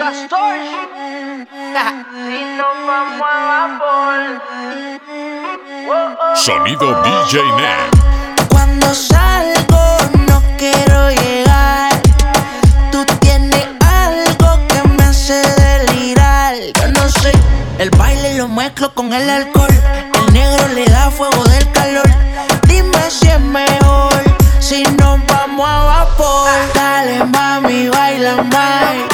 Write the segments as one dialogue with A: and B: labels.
A: Sonido DJ Net.
B: Cuando salgo no quiero llegar. Tú tienes algo que me hace delirar. Yo no sé. El baile lo mezclo con el alcohol. El negro le da fuego del calor. Dime si es mejor. Si nos vamos a vapor. Dale mami, baila más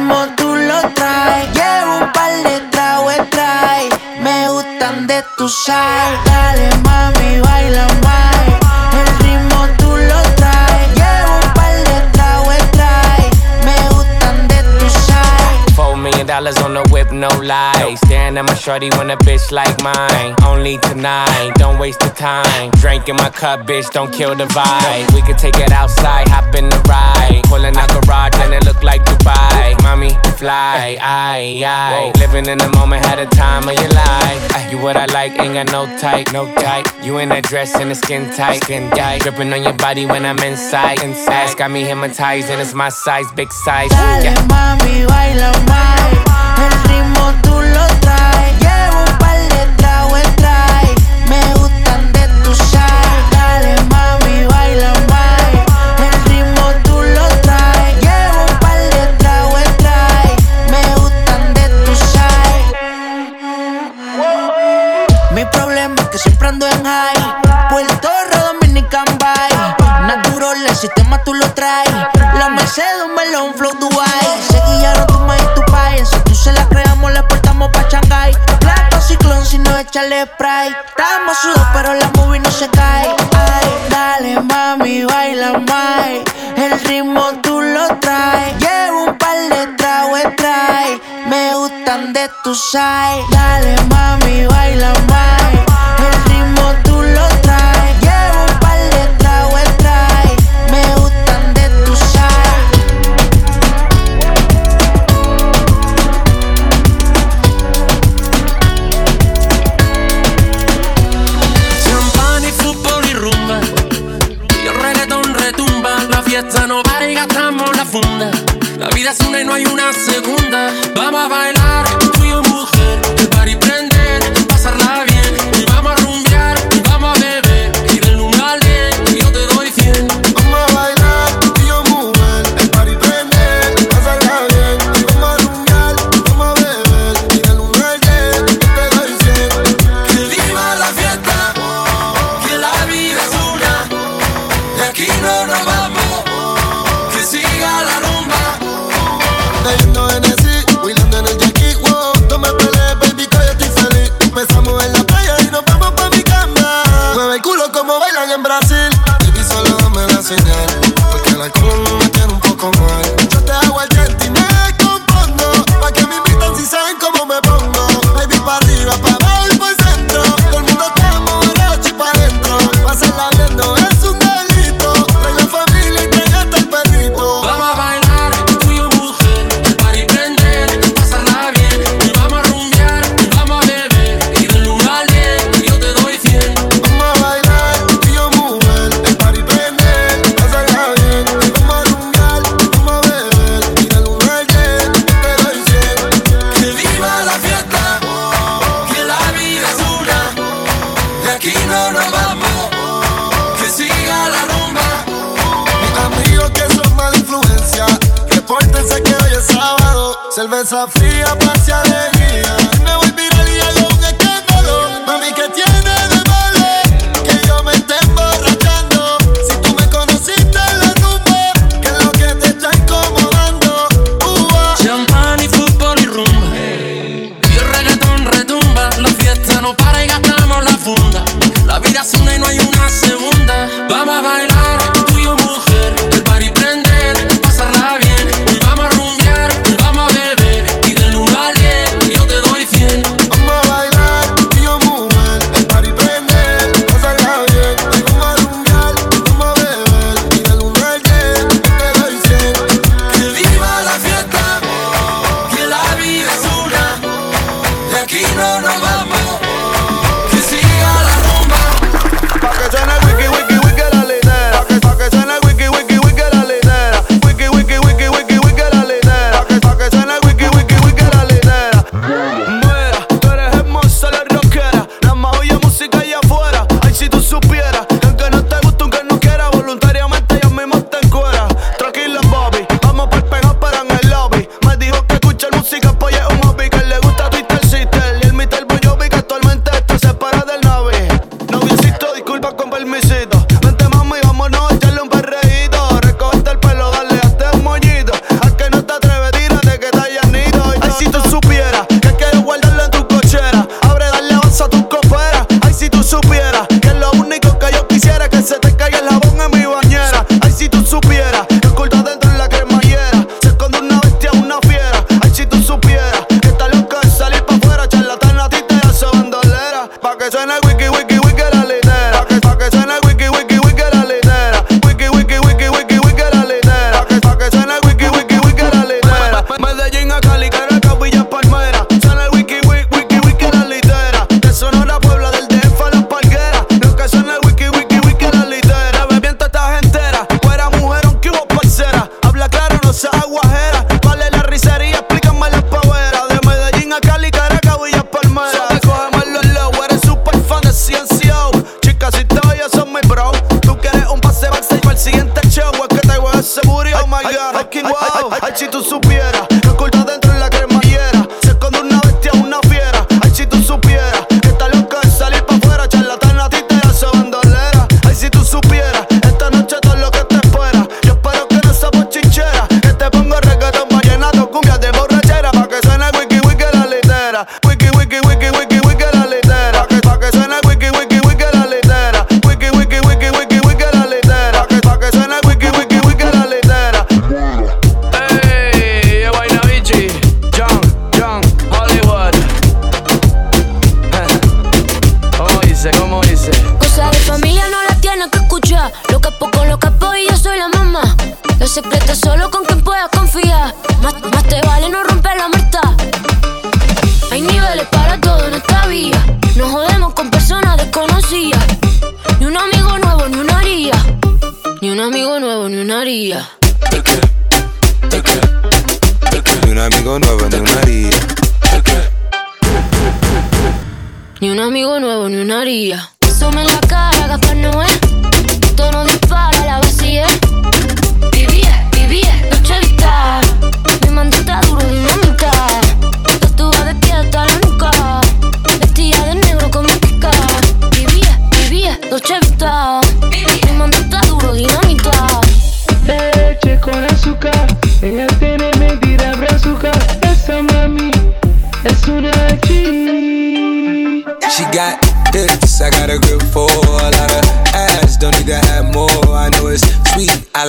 B: como tú lo traes. Llevo un par de tragos trae. Me gustan de tu sal. Dale, mami, baila más.
C: dollars on the whip, no lie. Staring at my shorty when a bitch like mine. Only tonight, don't waste the time. Drink in my cup, bitch, don't kill the vibe. We could take it outside, hop in the ride. Pulling out garage and it look like Dubai. Mommy, fly, I, I. Living in the moment, had a time of your life. You what I like, ain't got no type, no type. You in that dress and the skin tight, skin tight. Dripping on your body when I'm inside, inside. Got me hypnotized and it's my size, big size. Yeah.
B: Dale, mommy, baila, mommy. El ritmo tú lo traes, llevo un par de tragos, trae, me gustan de tu side. Dale, mami, baila, mami. El ritmo tú lo traes, llevo un par de tragos, trae, me gustan de tu side. Mi problema es que siempre ando en high. Puerto Rodominic, campay. Naturo, el sistema tú lo traes. La de un malo, flow. spray. Estamos sudos, pero la movie no se cae. Dale, mami, baila más. El ritmo tú lo traes. Llevo un par de tragos, trae. Me gustan de tu side. Dale, mami, baila más. El ritmo tú lo traes.
D: María.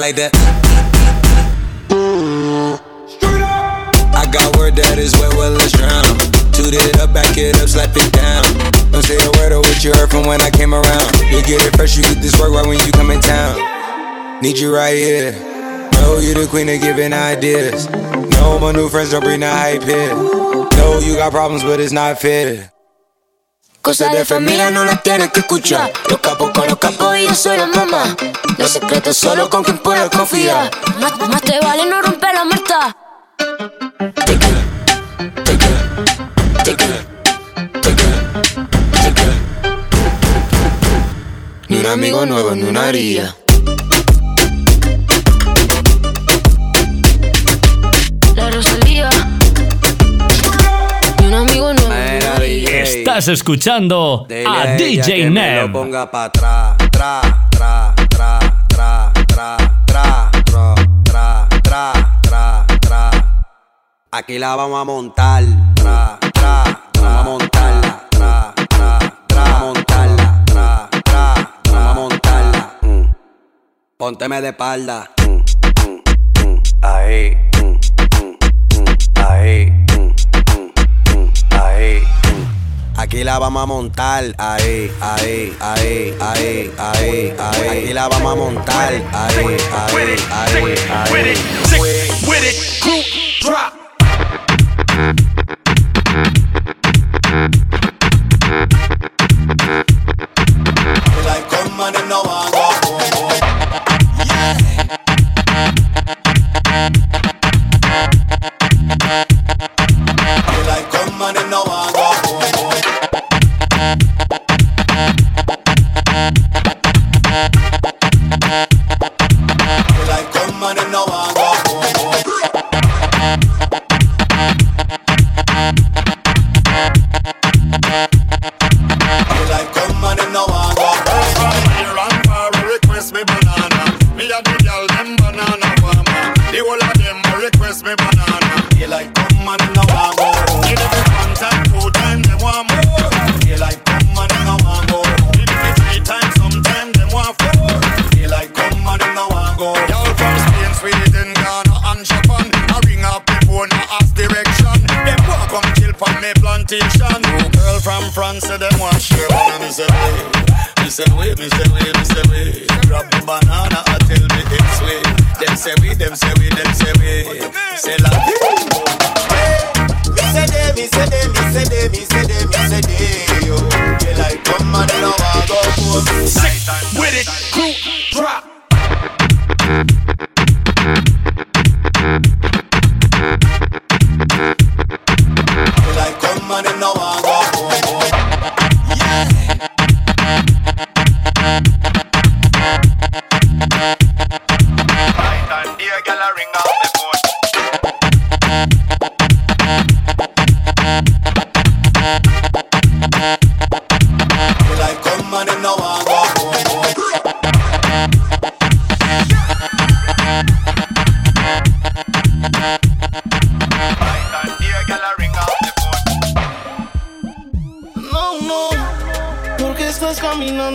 D: like that. Straight up. I got word that is wet, well, let's drown. Toot it up, back it up, slap it down. Don't say a word of what you heard from when I came around. You get it fresh, you get this work right when you come in town.
A: Need you right here. Know you the queen of giving ideas. No, my new friends don't bring the hype here. No, you got problems, but it's not fair.
E: Cosas de familia no las tienes que escuchar. Los capos con los capos y yo soy la mamá. Los secretos solo con quien puedes confiar. Más, más te vale no romper la muerta.
A: Ni un amigo nuevo, ni una haría.
F: Estás escuchando a DJ Nem.
A: Lo ponga para atrás, tra, tra, tra, tra, tra, tra, tra, tra, tra, tra. Aquí la vamos a montar, tra, tra, vamos a montarla, tra, tra, tra, montarla, tra, tra, vamos a montarla. Mm. Pónteme de espalda. Mm, mm, ahí. Aquí la vamos a montar, ahí, ahí, ahí, ahí, ahí, ahí. Aquí la vamos a montar, ahí, ahí, ahí, ahí. With it, group drop.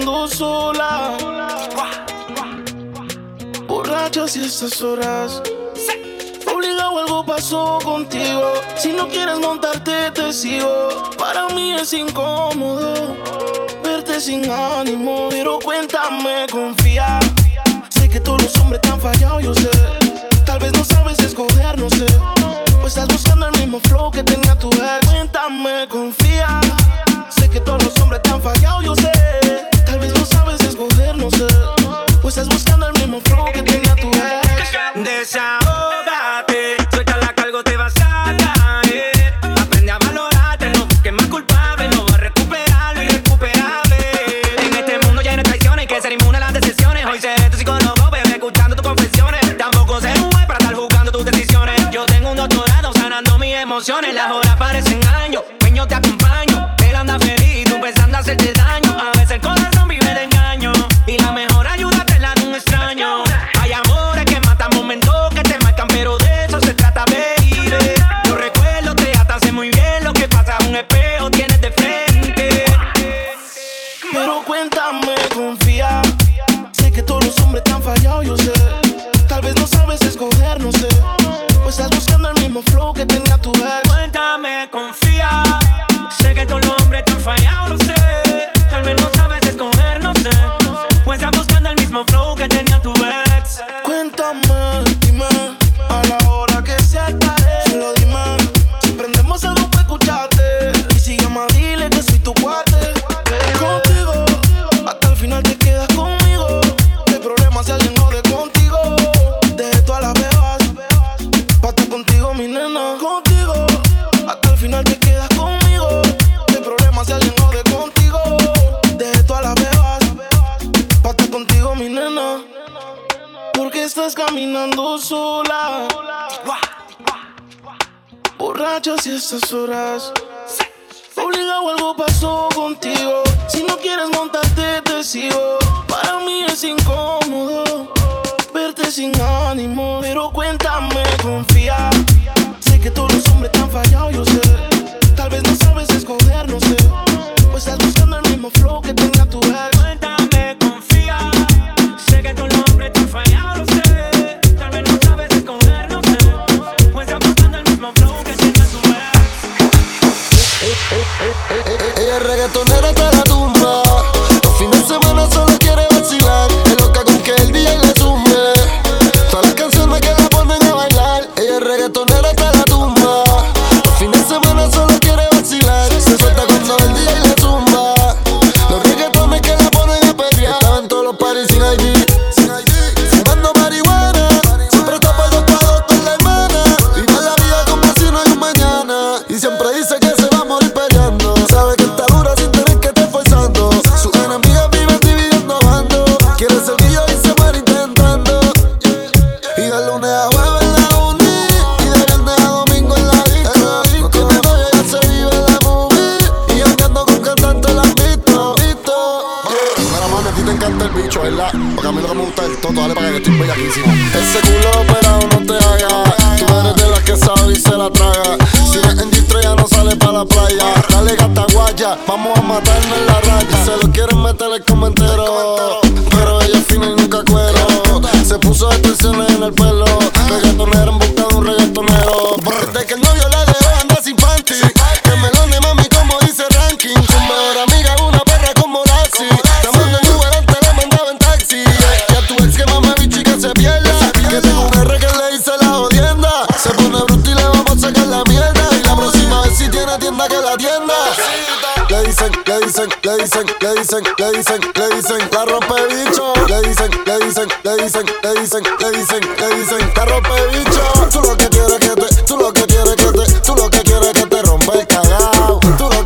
G: ando sola. Y estas horas. Obligado algo pasó contigo. Si no quieres montarte, te sigo. Para mí es incómodo verte sin ánimo. Pero cuéntame, confía. Sé que todos los hombres te han fallado, yo sé. Tal vez no sabes escoger, no sé. Pues estás buscando el mismo flow que tenía tu ex. Cuéntame, confía. Sé que todos los hombres te han fallado, yo sé. Tal vez no sabes escoger, no sé. O estás buscando el mismo flow que tenía tu ex.
H: Desahógate, suelta la cargo, te vas a caer. Eh. Aprende a valorarte, no que más culpable, no va a recuperarlo irrecuperable. En este mundo lleno de traiciones, que ser inmune a las decisiones. Hoy seré tu psicólogo, bebé, escuchando tus confesiones. Tampoco seré un para estar jugando tus decisiones. Yo tengo un doctorado sanando mis emociones.
G: caminando sola. Borracha si estas horas. Obligado algo pasó contigo. Si no quieres montarte, te sigo. Para mí es incómodo verte sin ánimo. Pero cuéntame, confía. Sé que todos los hombres te han fallado, yo sé. Tal vez no sabes escoger, no sé. Pues estás buscando el mismo flow que
I: tengo. reggaetonero te dicen, le dicen, le dicen, le dicen, le dicen, le dicen, la rompe bicho. Le dicen, le dicen, le dicen, le dicen, le dicen, le dicen, la rompe bicho. Tú lo que quieres que te, tú lo que quieres que te, tú lo que quieres que te rompe el cagao.
J: Tú
K: lo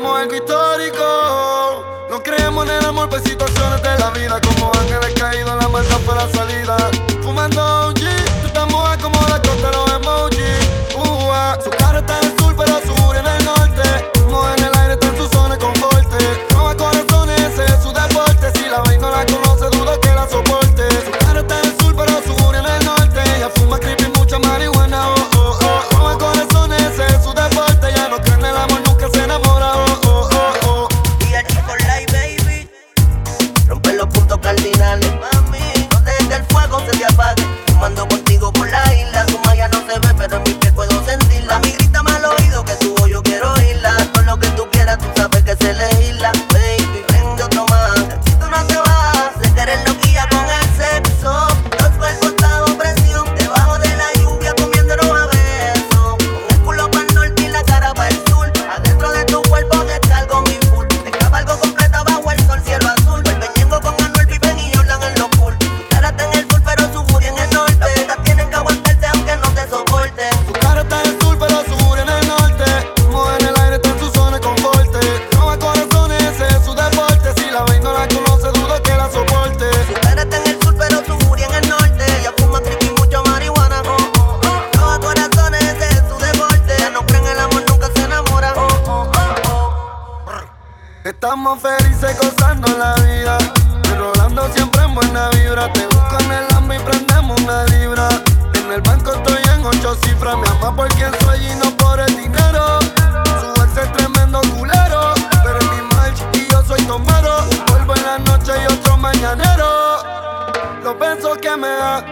K: noche haríamos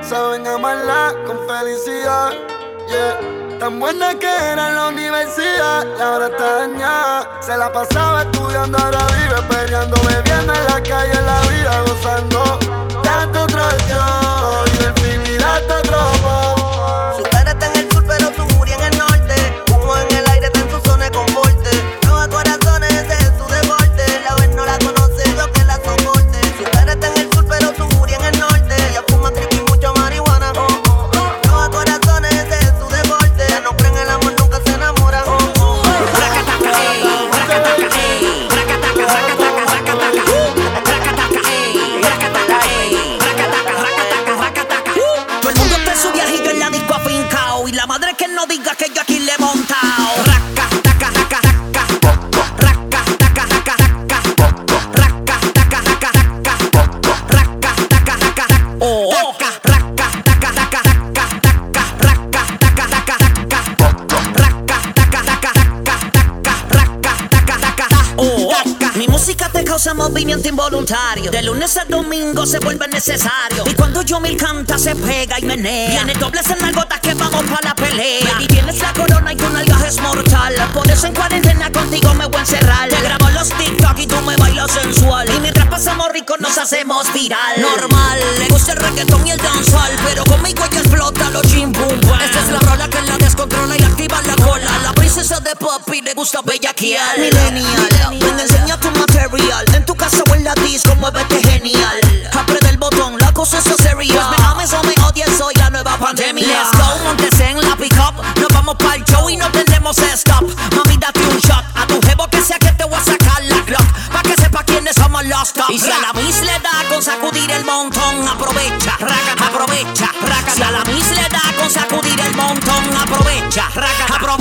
I: saben amarla con felicidad. Yeah. Tan buena que era en la universidad y ahora está dañada. Se la pasaba estudiando, ahora vive peleando, bebiendo en la calle, en la vida gozando. Tanto traición y
L: de
M: Rapimento involontario. Dell'onestà domingo se vuelve necesario. Y cuando Yomil canta, se pega y menea. Viene dobles en las gotas que vamos para la pelea. Y tienes la corona y tu nalga es mortal. Por eso en cuarentena contigo me voy a encerrar. Te grabo los TikTok y tú me bailas sensual. Y mientras pasamos rico nos hacemos viral. Normal, le gusta el reggaetón y el danzal. Pero conmigo ya explota los chim pum Esta es la rola que la descontrola y activa la cola. La princesa de papi le gusta bellaquial. Millennial, me enseña tu material. En tu casa o en la disco, muévete genial mal. Aprende el botón, la cosa es seria. Pues me ames o me odies, soy la nueva pandemia. Let's go, montes en la pick up. Nos vamos para el show y no tendremos stop. Mami, date un shot. A tu jevo que sea que te voy a sacar la clock. Pa' que sepa quiénes somos los top. Y si a la mis le da con sacudir el montón, aprovecha. Raca, aprovecha. Raca, si a la mis le da con sacudir el montón, aprovecha. Raca, aprovecha.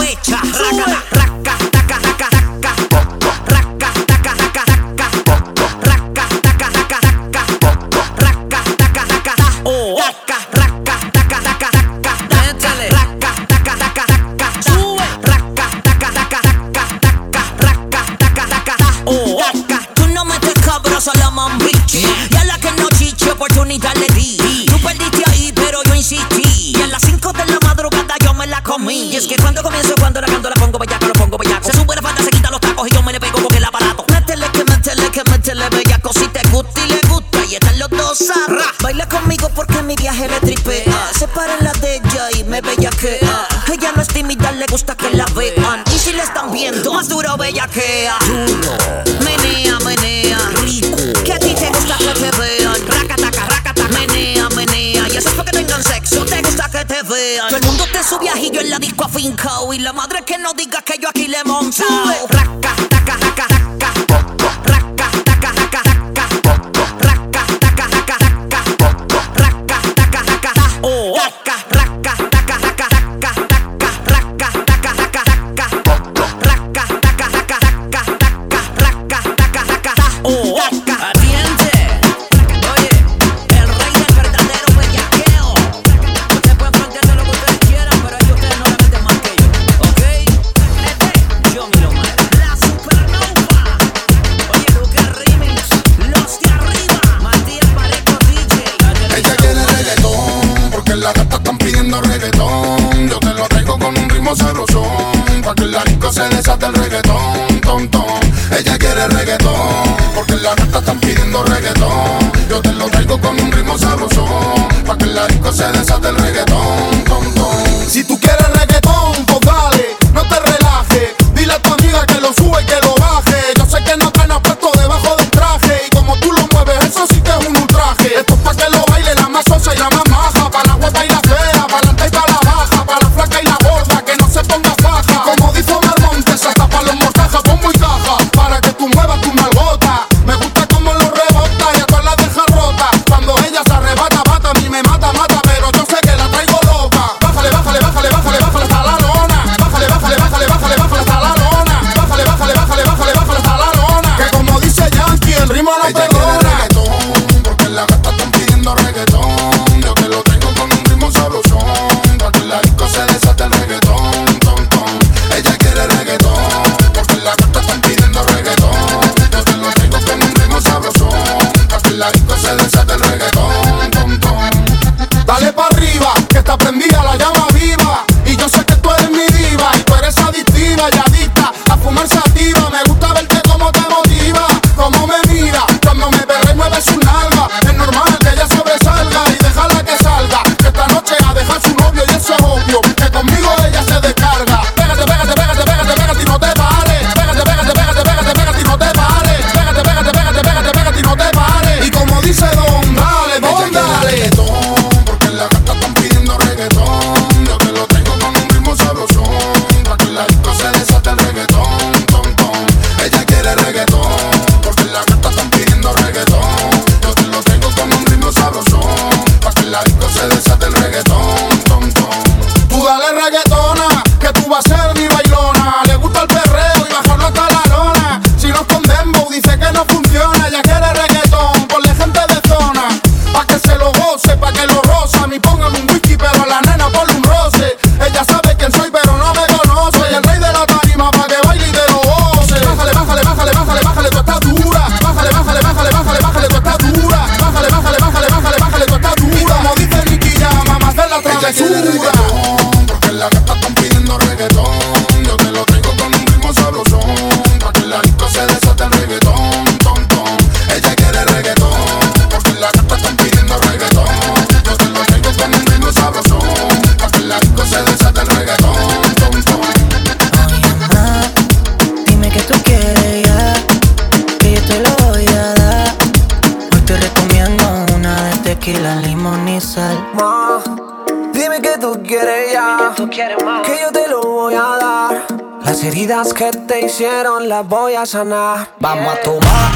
N: Hicieron las voy a sanar. Vamos a tomar.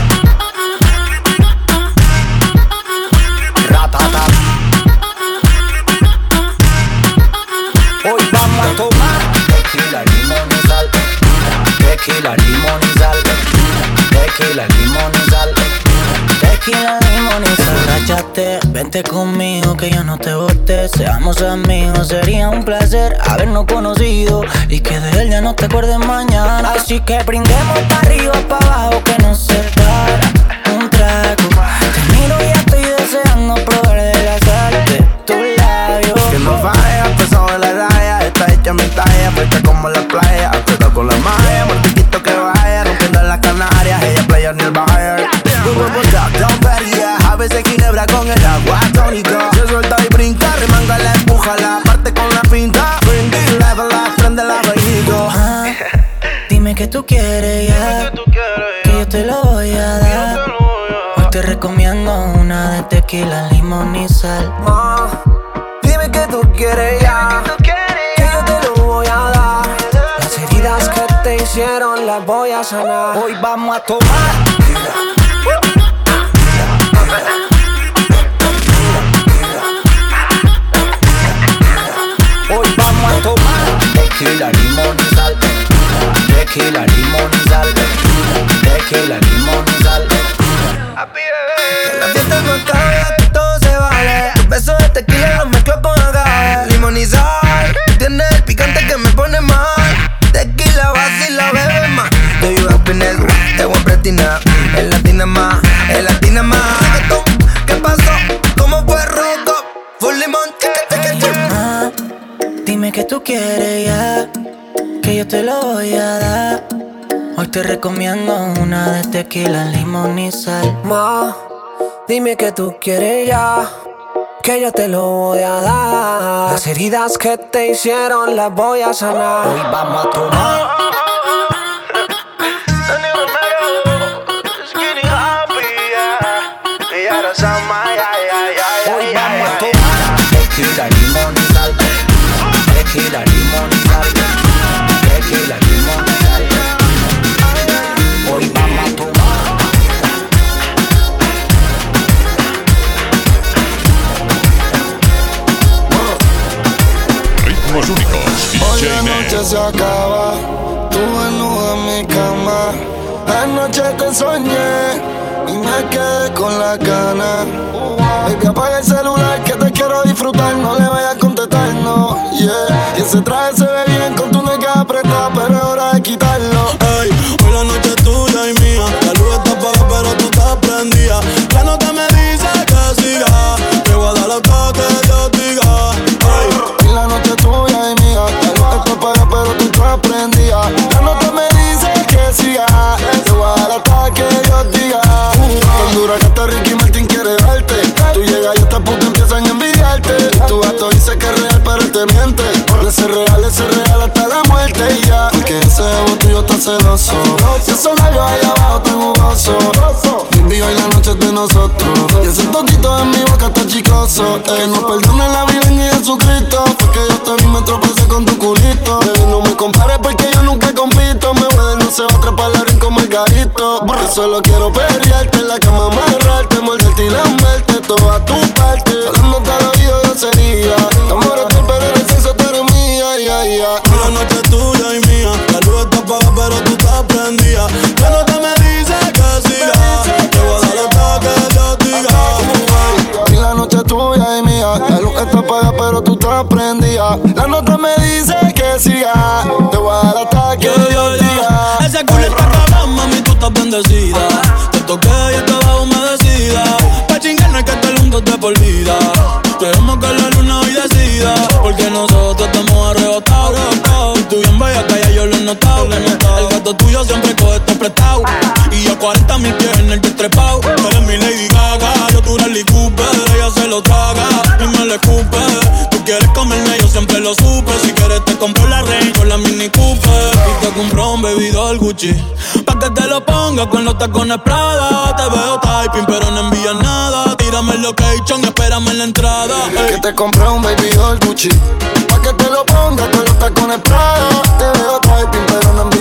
N: Ratata. Hoy vamos a tomar tequila, limón y sal. Tequila, limón y sal. Tequila, limón y sal.
O: Tequila, limón y sal. Vente conmigo que yo no te bote. Seamos amigos, sería un placer habernos conocido y que de él ya no te acuerdes mañana. Así que brindemos para arriba, para abajo, que no se para un trago. Te miro y ya estoy deseando probar de la sal de tus labios.
N: Que no falla, pesado de la raya. Está hecha mi talla, fresca como la playa. Cuidado con la magia, mortiquito que vaya. Rompiendo en las canarias, ella playa ni el cuerpo está tan feria, a veces ginebra con el
O: tequila, limón y sal.
N: Ma, dime que tú quieres ya, que yo te lo voy a dar. Las heridas que te hicieron las voy a sanar. Hoy vamos a tomar. Hoy vamos a tomar tequila, limón y sal. Tequila, limón y sal. Tequila, limón y sal. Que la fiesta no acabe, que todo se vale. Un beso de tequila lo mezclo con agave. Limón y sal. Tiene el picante que me pone mal. Tequila, vacila, bebe más. Do you happiness? Te voy a pretinar. El latina más, el latina más. ¿Qué pasó? ¿Cómo fue roco? Full limón.
O: Ah, dime que tú quieres ya, que yo te lo voy a dar. Hoy te recomiendo una de tequila, limón y sal.
N: Ma, dime que tú quieres ya, que yo te lo voy a dar. Las heridas que te hicieron las voy a sanar. Hoy vamos a tomar.
P: Que te quiero disfrutar. No le vayas a contestar, no, yeah. Y ese traje
I: celoso. Si esos labios allá abajo tan jugoso. Baby, hoy la noche es de nosotros. Y ese toquito en mi boca está chicoso. Eh, no perdone la vida en Jesucristo. Porque yo también me tropecé con tu culito. Baby, no me compares porque yo nunca compito. Me voy no se va a trepar la ring como el garito. Solo quiero perrearte en la cama, amarrarte, morderte y lamberte toda tu parte.
P: La
I: nota me dice que siga. Te voy a dar hasta que Dios diga.
P: Ese culo está cabrón, mami, tú estás bendecida. Te toqué y estaba humedecida. Pa' chingar no que estar juntos de por vida. Dejemos que la luna hoy decida. Porque nosotros estamos arrebatados. Y tú bien vaya calla, yo lo he notado. El gato tuyo siempre coge esto prestado. Y yo 40 mil pies en el destrepado. Eres mi Lady Gaga, yo tu Rally Cooper. Ella se lo traga y me le escupe. Tú quieres comerme, yo siempre lo supe. Si quieres te compro la Range con la Mini Cooper. Y te compro un bebidor Gucci. Pa' que te lo ponga con los tacones Prada. Te veo typing, pero no envías nada. Tírame el location espérame en la entrada.
I: Que te compré un baby doll Gucci Pa' que te lo pongas con los tacones Prada Te veo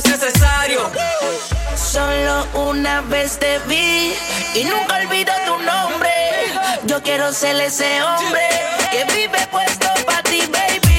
I: es
H: necesario.
B: Solo una vez te vi y nunca olvido tu nombre. Yo quiero ser ese hombre que vive puesto para ti, baby.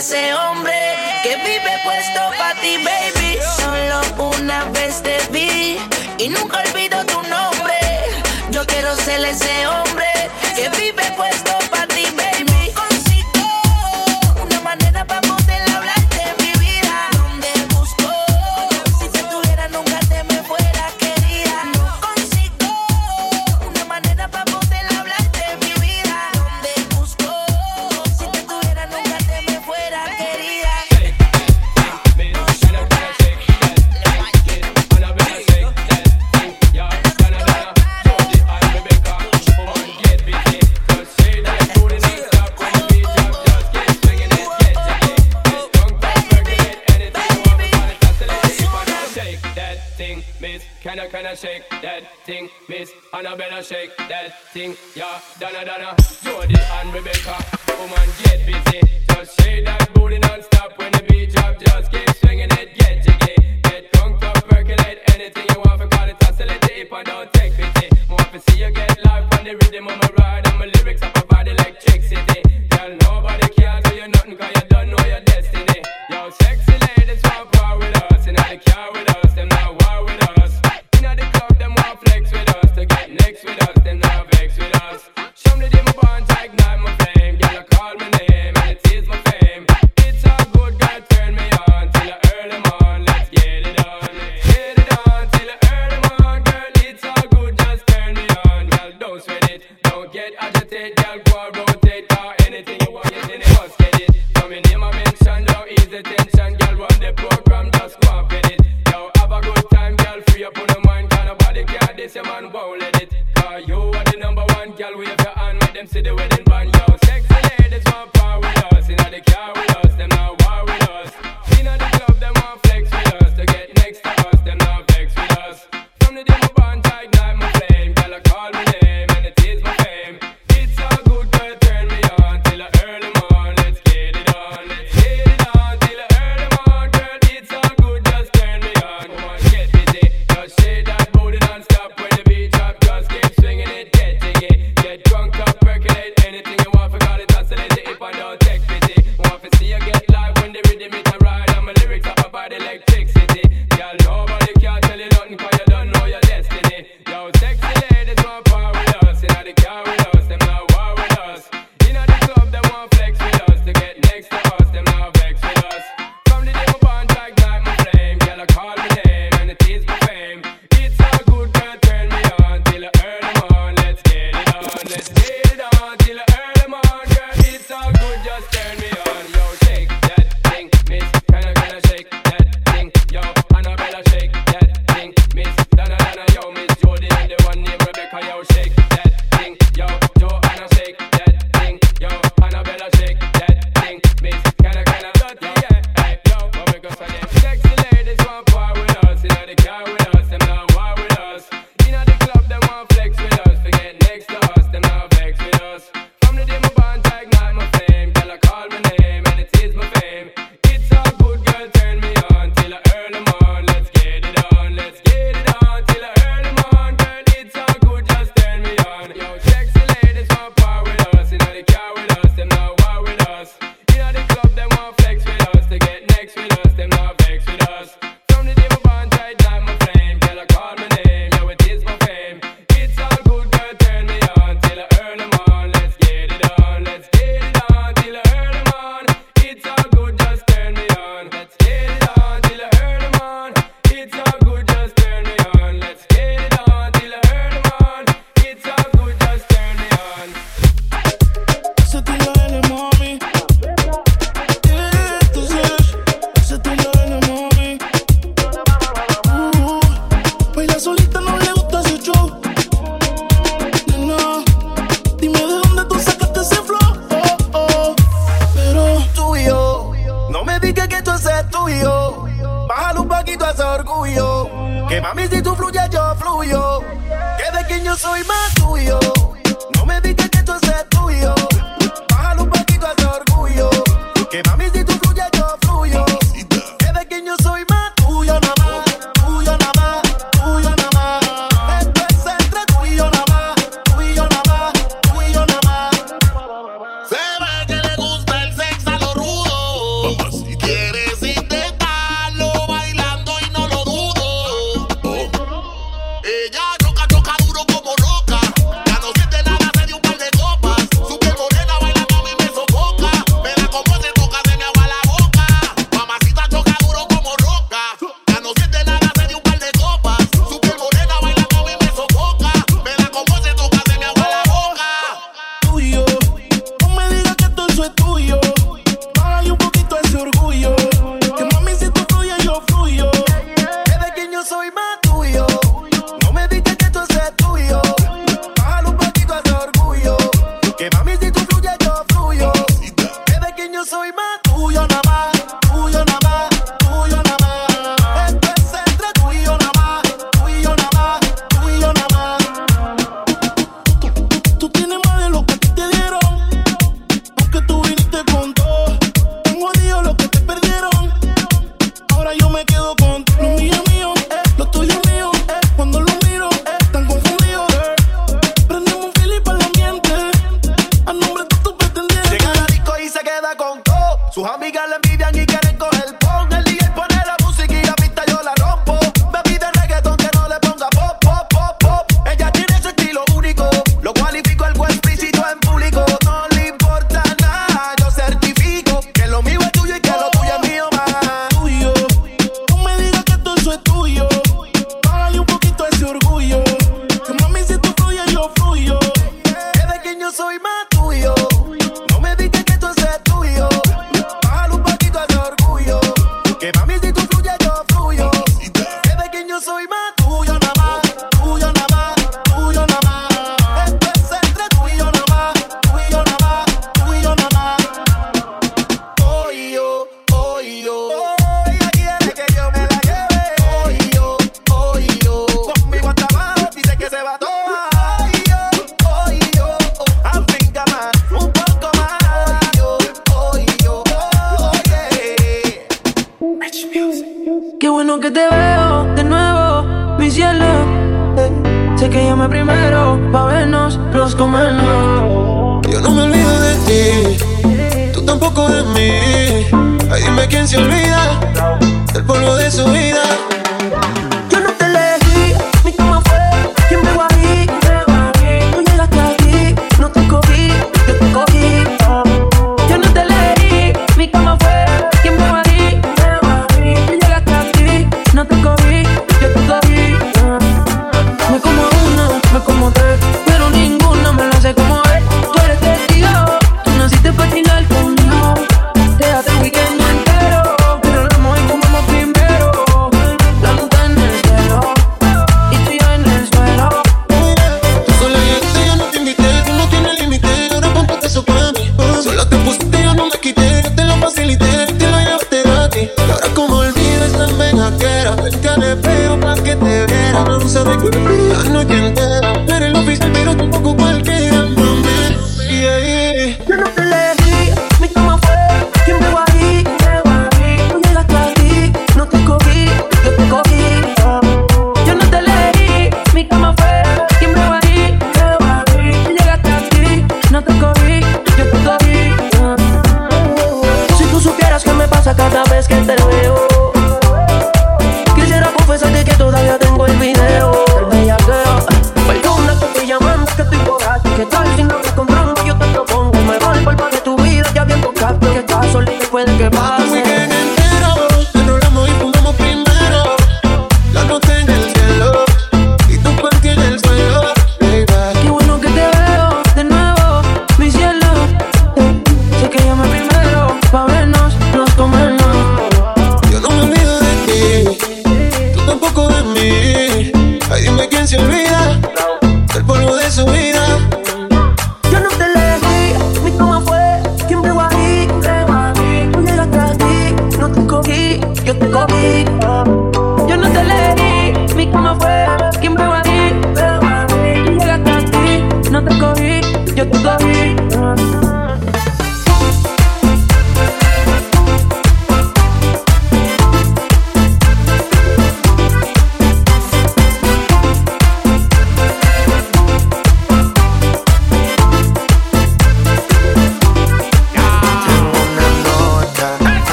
B: Ese hombre que vive puesto para ti, baby. Solo una vez te vi y nunca olvido tu nombre. Yo quiero ser ese hombre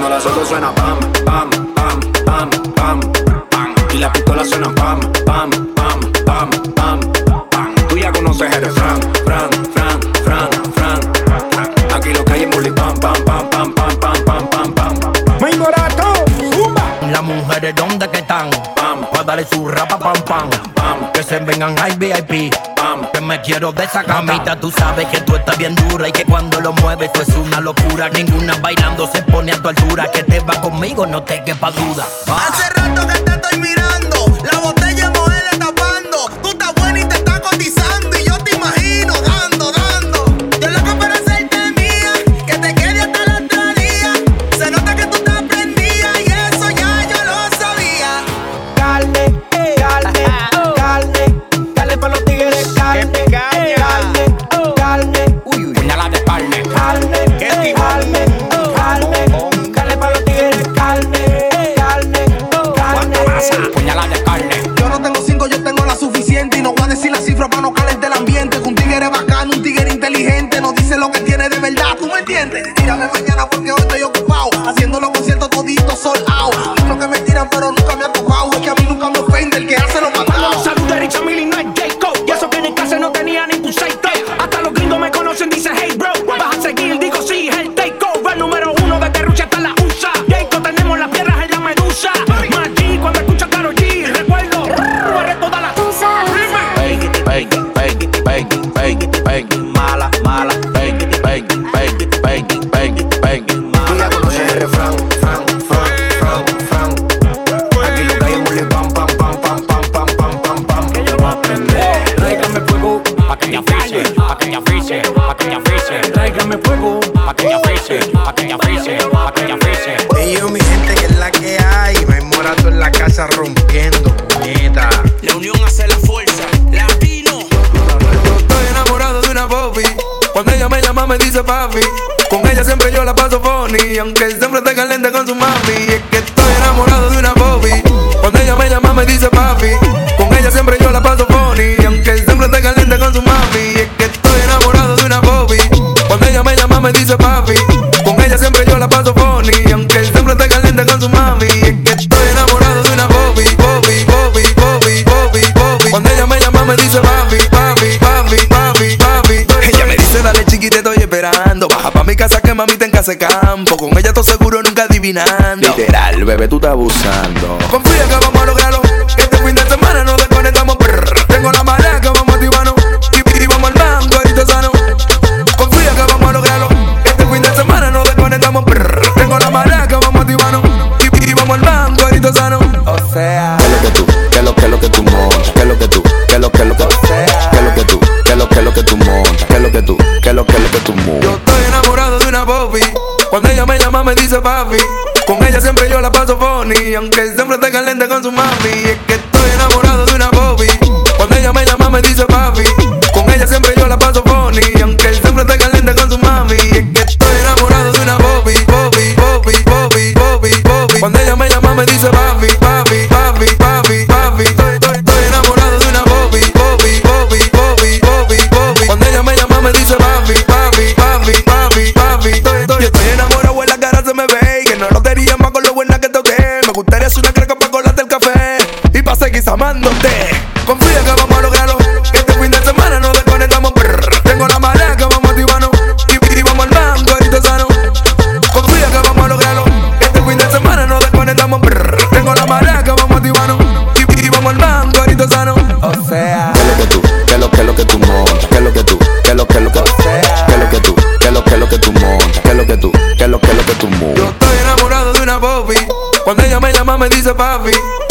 C: Cuando la soto suena pam, pam, pam, pam, pam, pam. Y la pistola suena pam,
Q: su rapa pam pam. pam. Que se vengan high VIP. Pam. Me quiero de esa camita. Tú sabes que tú estás bien dura y que cuando lo mueves tú es una locura. Ninguna bailando se pone a tu altura. Que te va conmigo, no te quepa duda.
R: Hace rato que te estoy mirando. Aunque el
S: hombre está caliente con su mamita en casa de campo. Con ella, todo seguro, nunca adivinando. Literal, bebé, tú estás abusando. Confía que vamos a lograr aunque siempre está caliente con su mami.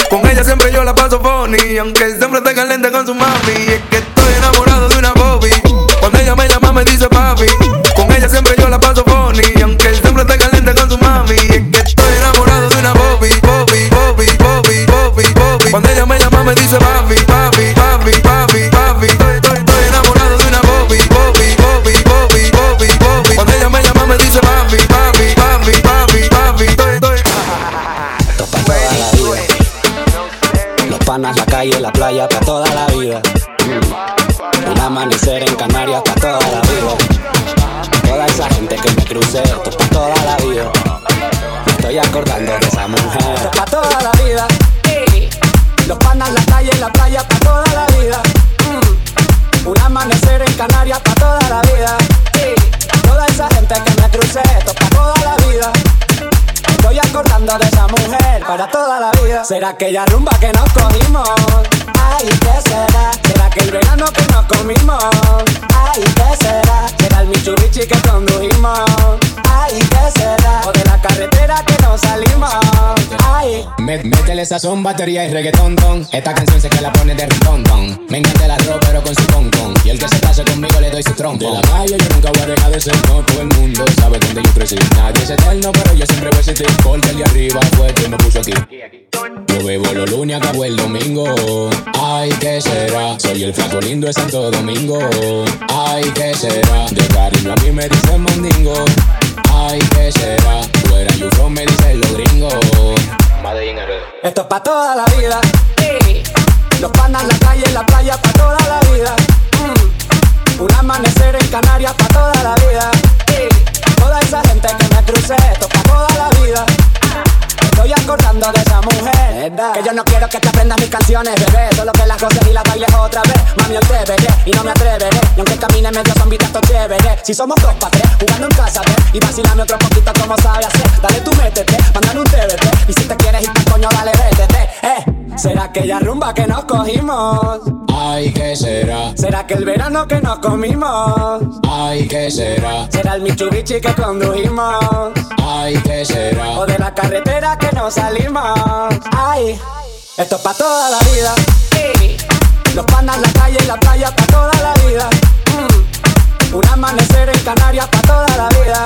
S: Con ella siempre yo la paso funny, aunque siempre esté caliente con su mami.
A: Será aquella rumba que nos cogimos.
C: son batería y reggaetón ton. Esta canción sé que la pone de rintón ton. Me encanta el arroz pero con su con con. Y el que se case conmigo le doy su trompo. De la calle yo nunca voy a dejar de ser no. Todo el mundo sabe dónde yo crecí. Nadie es eterno pero yo siempre voy a existir. Porque el de arriba fue quien me puso aquí. Yo bebo los lunes, y acabo el domingo. Ay, ¿qué será? Soy el flaco lindo de Santo Domingo. Ay, ¿qué será? De cariño a mí me dicen mandingo. Ay, ¿qué será? Fuera yo me dicen los gringos.
A: Madre Esto pa' toda la vida. Los panas, en la calle, en la playa pa' toda la vida. Mm. Un amanecer en Canarias pa' toda la vida. Toda esa gente que me crucé, esto pa' toda la vida.
T: Ah estoy acordando de esa mujer. verdad? Que yo no quiero que te aprendas mis canciones, bebé. Solo que las goces y las bailes otra vez. Mami, hoy te y no me atreveré. Y aunque camine medio zombie, tanto chévere. Si somos dos pa' tres, jugando en casa, ¿ves? Y vacilame otro poquito como sabe hacer. Dale tú métete, mandale un TBT. Y si te quieres ir, coño, dale, vete, Eh. ¿Será aquella rumba que nos cogimos?
C: Ay, ¿qué será?
T: ¿Será que el verano que nos comimos?
C: Ay, ¿qué será?
T: ¿Será el Michurichi que condujimos?
C: Ay, ¿qué será?
T: ¿O de la carretera que nos salimos? Ay, esto es pa' toda la vida. Los panas, la calle y la playa pa' toda la vida. Mm. Un amanecer en Canarias pa' toda la vida.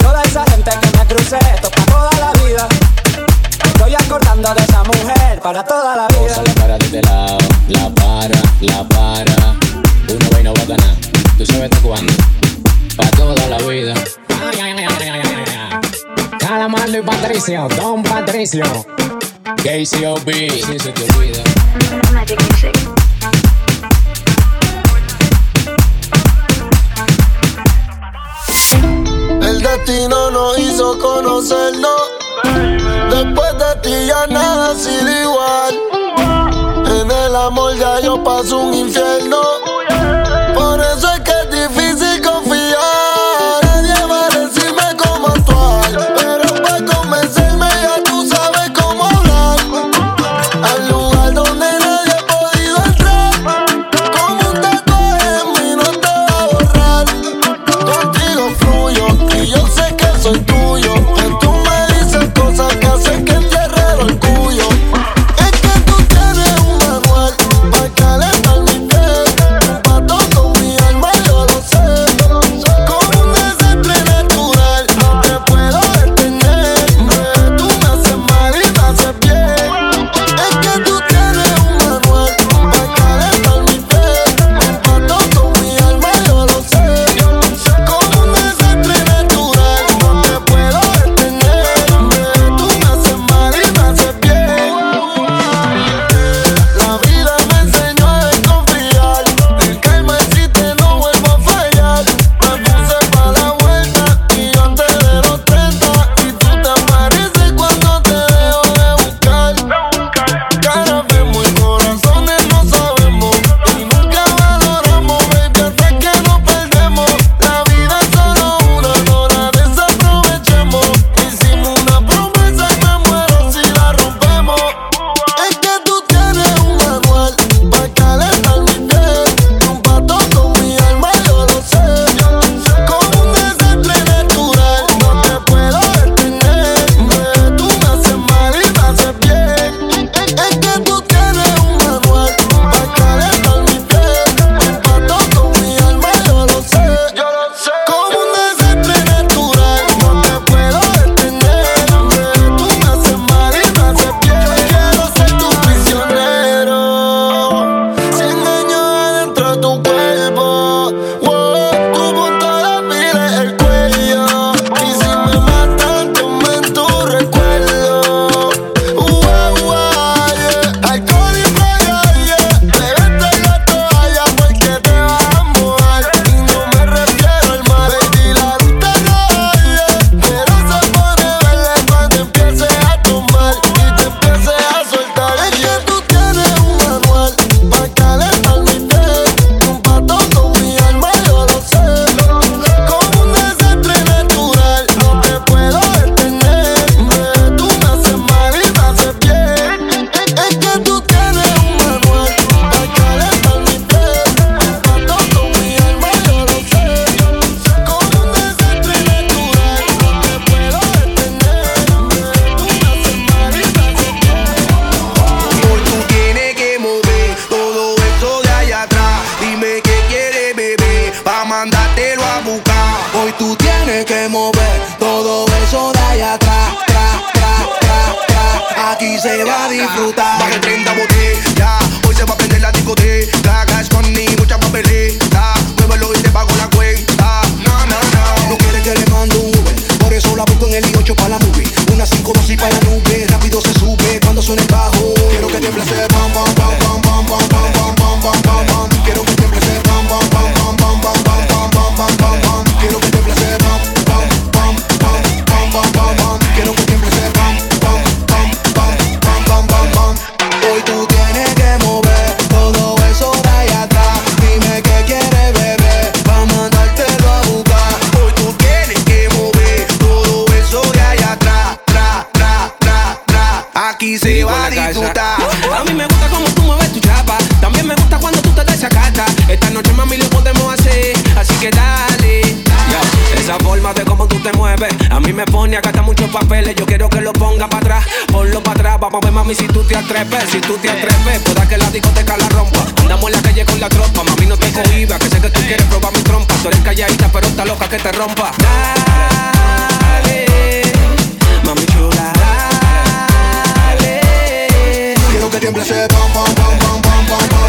T: Toda esa gente que me crucé, esto es pa' toda la vida estoy acordando de esa mujer para toda la vida.
C: Sale para de este lado, la para, la para. Uno va y no va a ganar. Tú sabes hasta cuándo. Para toda la vida. Ay, y Patricio, Don Patricio. KCOB, si se te olvida.
I: El destino nos hizo conocernos Después de ti ya nada ha igual. En el amor ya yo paso un infierno. se
G: va a disfrutar. Más de 30 botellas, hoy se va a prender la discoteca.
U: mami, si tú te atreves, si tú te atreves, pueda que la discoteca la rompa. Andamos en la calle con la tropa, mami, no te cohibas, que sé que tú quieres probar mi trompa. Tú eres calladita, pero está loca que te rompa. Dale, mami chula, dale.
V: Quiero que tiemble ese
W: pom, pom, pom, pom, pom, pom.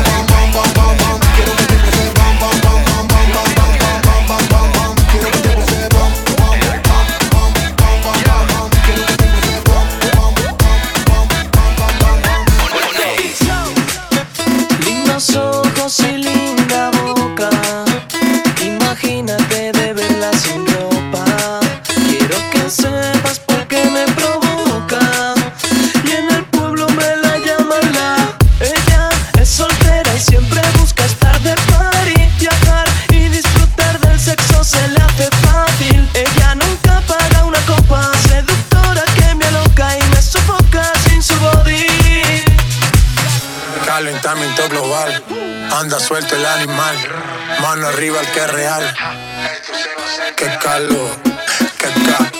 W: el
X: animal. Mano arriba el que es real. Que calor, que calor.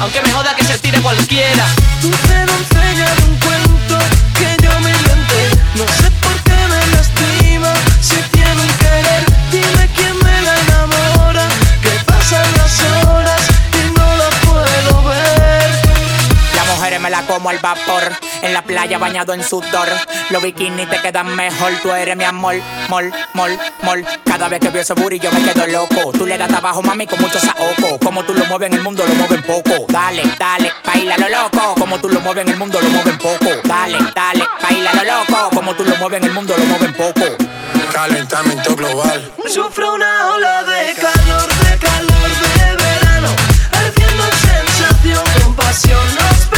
W: aunque me joda que se tire cualquiera. la
R: playa bañado en sudor. Los bikinis te quedan mejor, tú eres mi amor, mol, mol, mol. Cada vez que veo ese booty yo me quedo loco. Tú le das abajo, mami, con mucho saoco. Como tú lo mueves en el mundo, lo mueven poco. Dale, dale, baila lo loco. Como tú lo mueves en el mundo, lo mueven poco. Dale, dale, baila lo loco. Como tú lo mueves en el mundo, lo mueven poco.
X: Calentamiento global.
W: Sufro una ola de calor, de calor, de verano. Ardiendo sensación, compasión, pasión.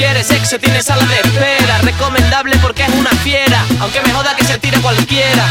W: Quieres sexo tiene sala de espera. Recomendable porque es una fiera, aunque me joda que se tire cualquiera.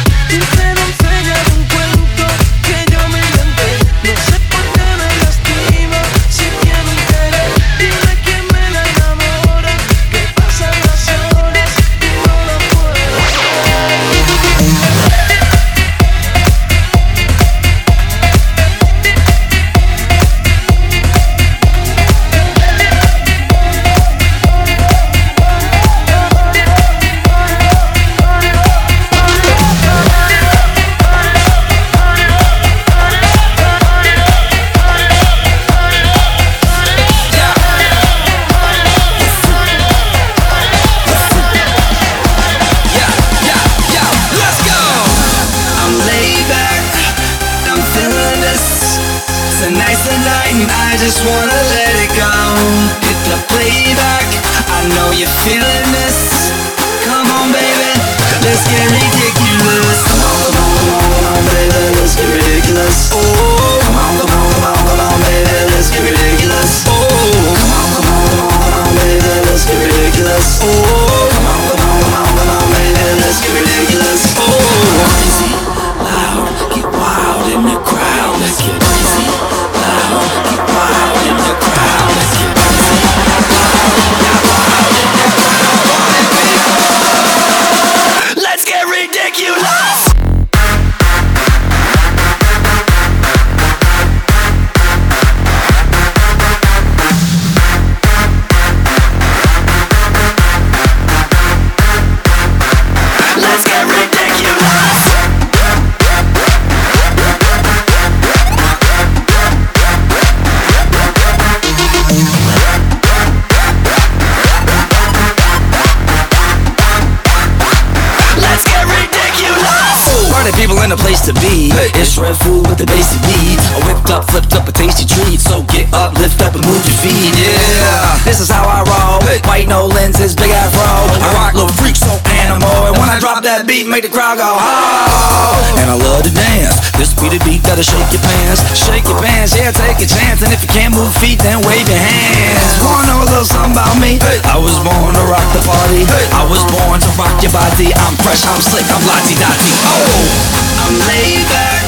Y: This
O: be the beat that'll shake your pants, shake your pants. Yeah, take a chance. And if you can't move feet, then wave your hands. Wanna know a little something about me? I was born to rock the party. I was born to rock your body. I'm fresh, I'm slick, I'm lottie dotty. Oh,
W: I'm laid back,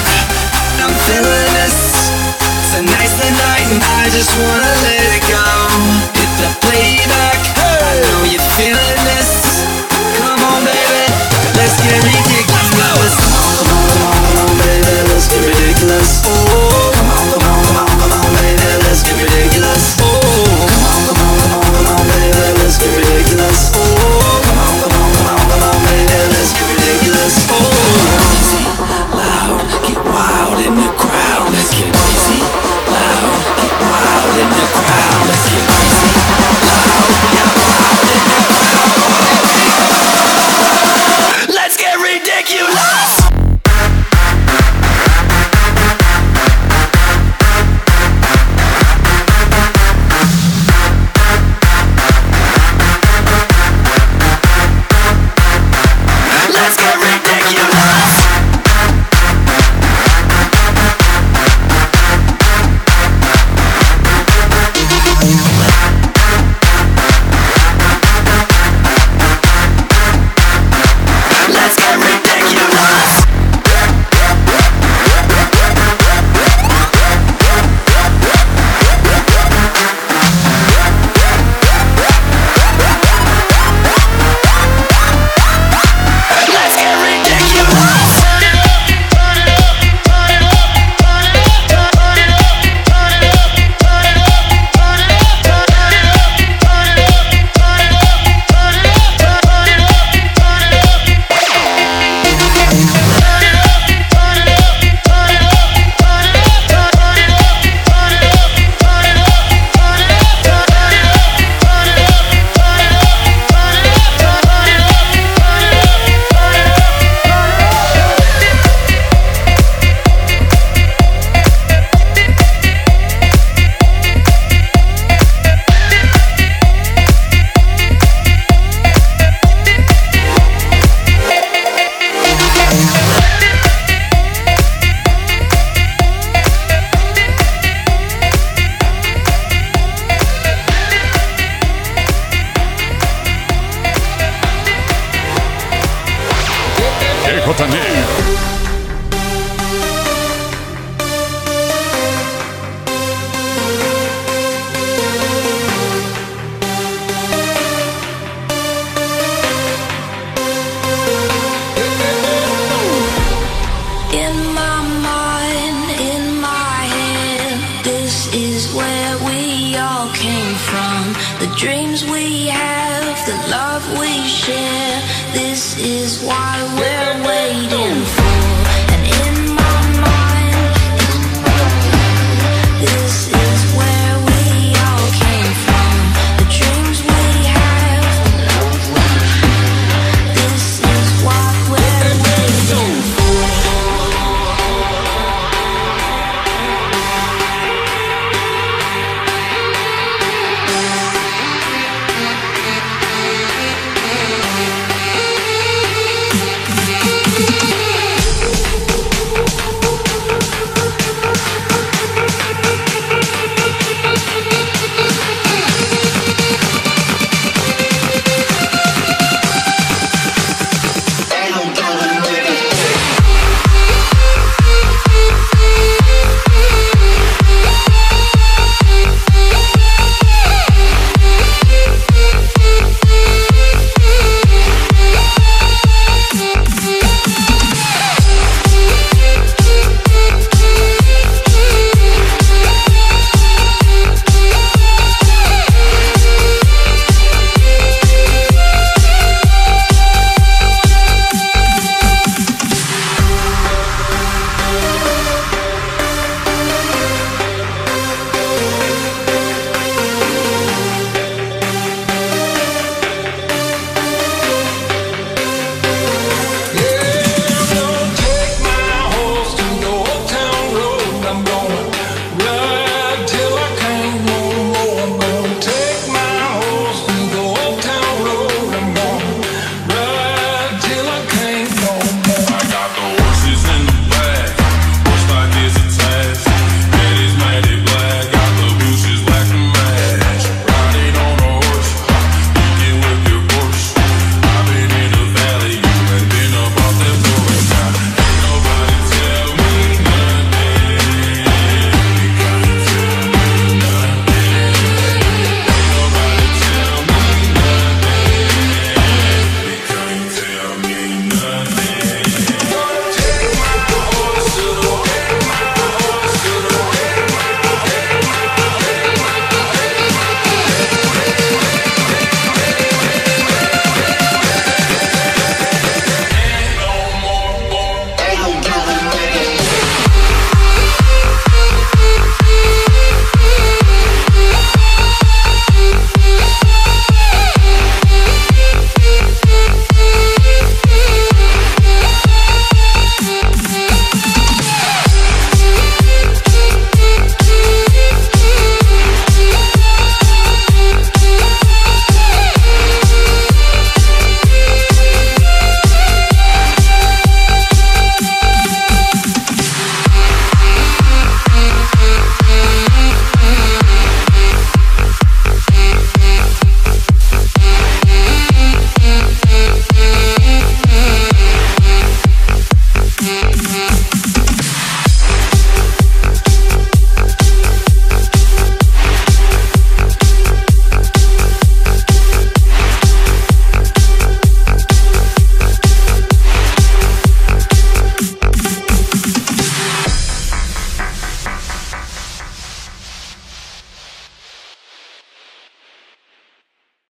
W: I'm feeling this. A nice night and I just wanna let it go. Hit the playback, I know you're feeling this. Come on, baby, let's get ridiculous. Oh,